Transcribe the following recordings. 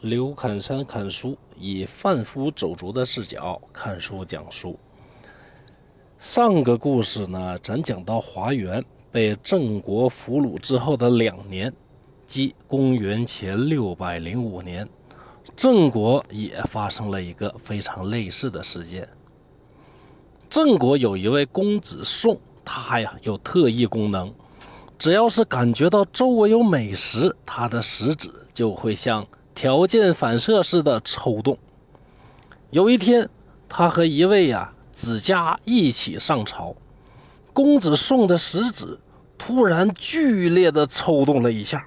刘侃山看书，以贩夫走卒的视角看书讲书。上个故事呢，咱讲到华元被郑国俘虏之后的两年，即公元前六百零五年，郑国也发生了一个非常类似的事件。郑国有一位公子宋，他呀有特异功能，只要是感觉到周围有美食，他的食指就会像。条件反射似的抽动。有一天，他和一位呀子家一起上朝，公子送的食指突然剧烈的抽动了一下。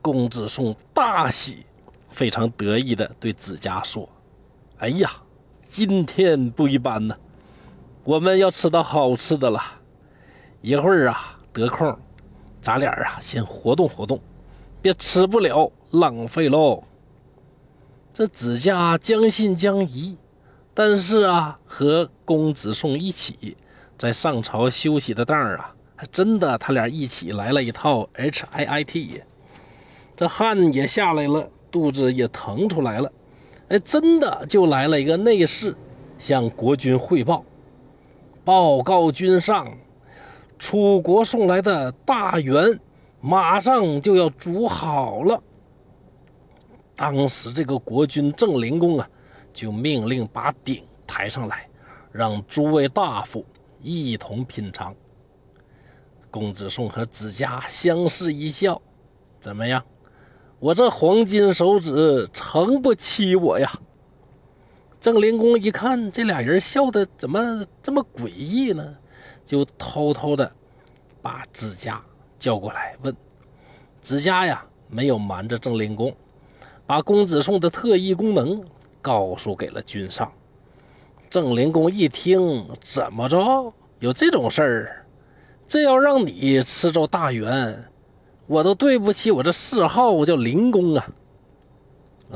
公子送大喜，非常得意的对子家说：“哎呀，今天不一般呢，我们要吃到好吃的了。一会儿啊得空，咱俩啊先活动活动，别吃不了。”浪费喽！这子家将信将疑，但是啊，和公子宋一起在上朝休息的当儿啊，还真的他俩一起来了一套 H I I T，这汗也下来了，肚子也腾出来了，哎，真的就来了一个内侍向国君汇报，报告君上，楚国送来的大圆马上就要煮好了。当时这个国君郑灵公啊，就命令把鼎抬上来，让诸位大夫一同品尝。公子宋和子家相视一笑，怎么样？我这黄金手指撑不起我呀！郑灵公一看这俩人笑的怎么这么诡异呢，就偷偷的把子家叫过来问。子家呀，没有瞒着郑灵公。把公子宋的特异功能告诉给了君上。郑灵公一听，怎么着？有这种事儿？这要让你吃着大圆，我都对不起我这谥号叫灵公啊！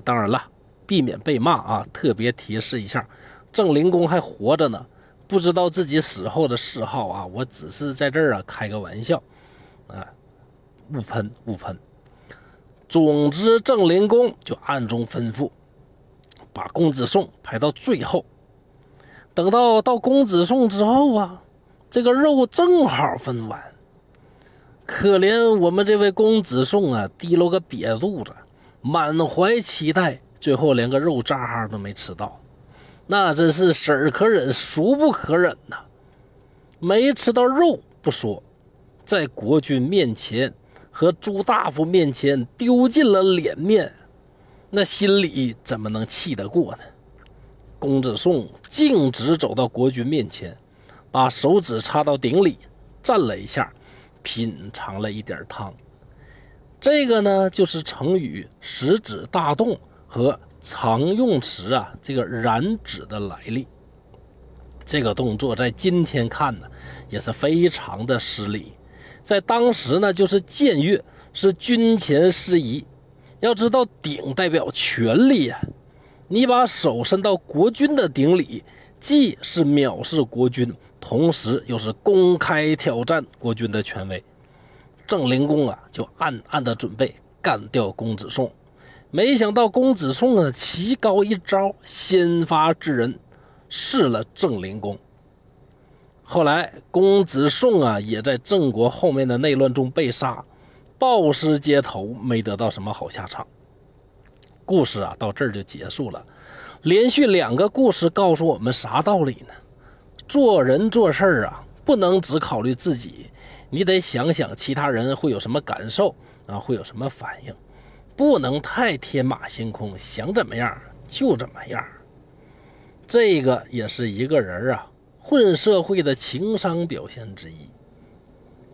当然了，避免被骂啊，特别提示一下，郑灵公还活着呢，不知道自己死后的谥号啊。我只是在这儿啊开个玩笑，啊，勿喷勿喷。总之，郑灵公就暗中吩咐，把公子宋排到最后。等到到公子宋之后啊，这个肉正好分完。可怜我们这位公子宋啊，提了个瘪肚子，满怀期待，最后连个肉渣都没吃到，那真是生可忍，孰不可忍呐！没吃到肉不说，在国君面前。和朱大夫面前丢尽了脸面，那心里怎么能气得过呢？公子宋径直走到国君面前，把手指插到鼎里，蘸了一下，品尝了一点汤。这个呢，就是成语“食指大动”和常用词啊这个“燃指”的来历。这个动作在今天看呢，也是非常的失礼。在当时呢，就是僭越，是军前失仪。要知道，鼎代表权力呀，你把手伸到国君的鼎里，既是藐视国君，同时又是公开挑战国君的权威。郑灵公啊，就暗暗的准备干掉公子宋。没想到公子宋啊，棋高一招，先发制人，试了郑灵公。后来，公子宋啊，也在郑国后面的内乱中被杀，暴尸街头，没得到什么好下场。故事啊，到这儿就结束了。连续两个故事告诉我们啥道理呢？做人做事啊，不能只考虑自己，你得想想其他人会有什么感受啊，会有什么反应，不能太天马行空，想怎么样就怎么样。这个也是一个人啊。混社会的情商表现之一，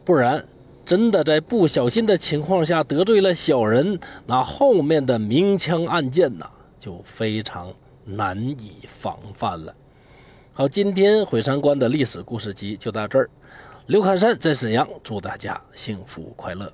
不然真的在不小心的情况下得罪了小人，那后面的明枪暗箭呐，就非常难以防范了。好，今天毁山关的历史故事集就到这儿。刘侃山在沈阳，祝大家幸福快乐。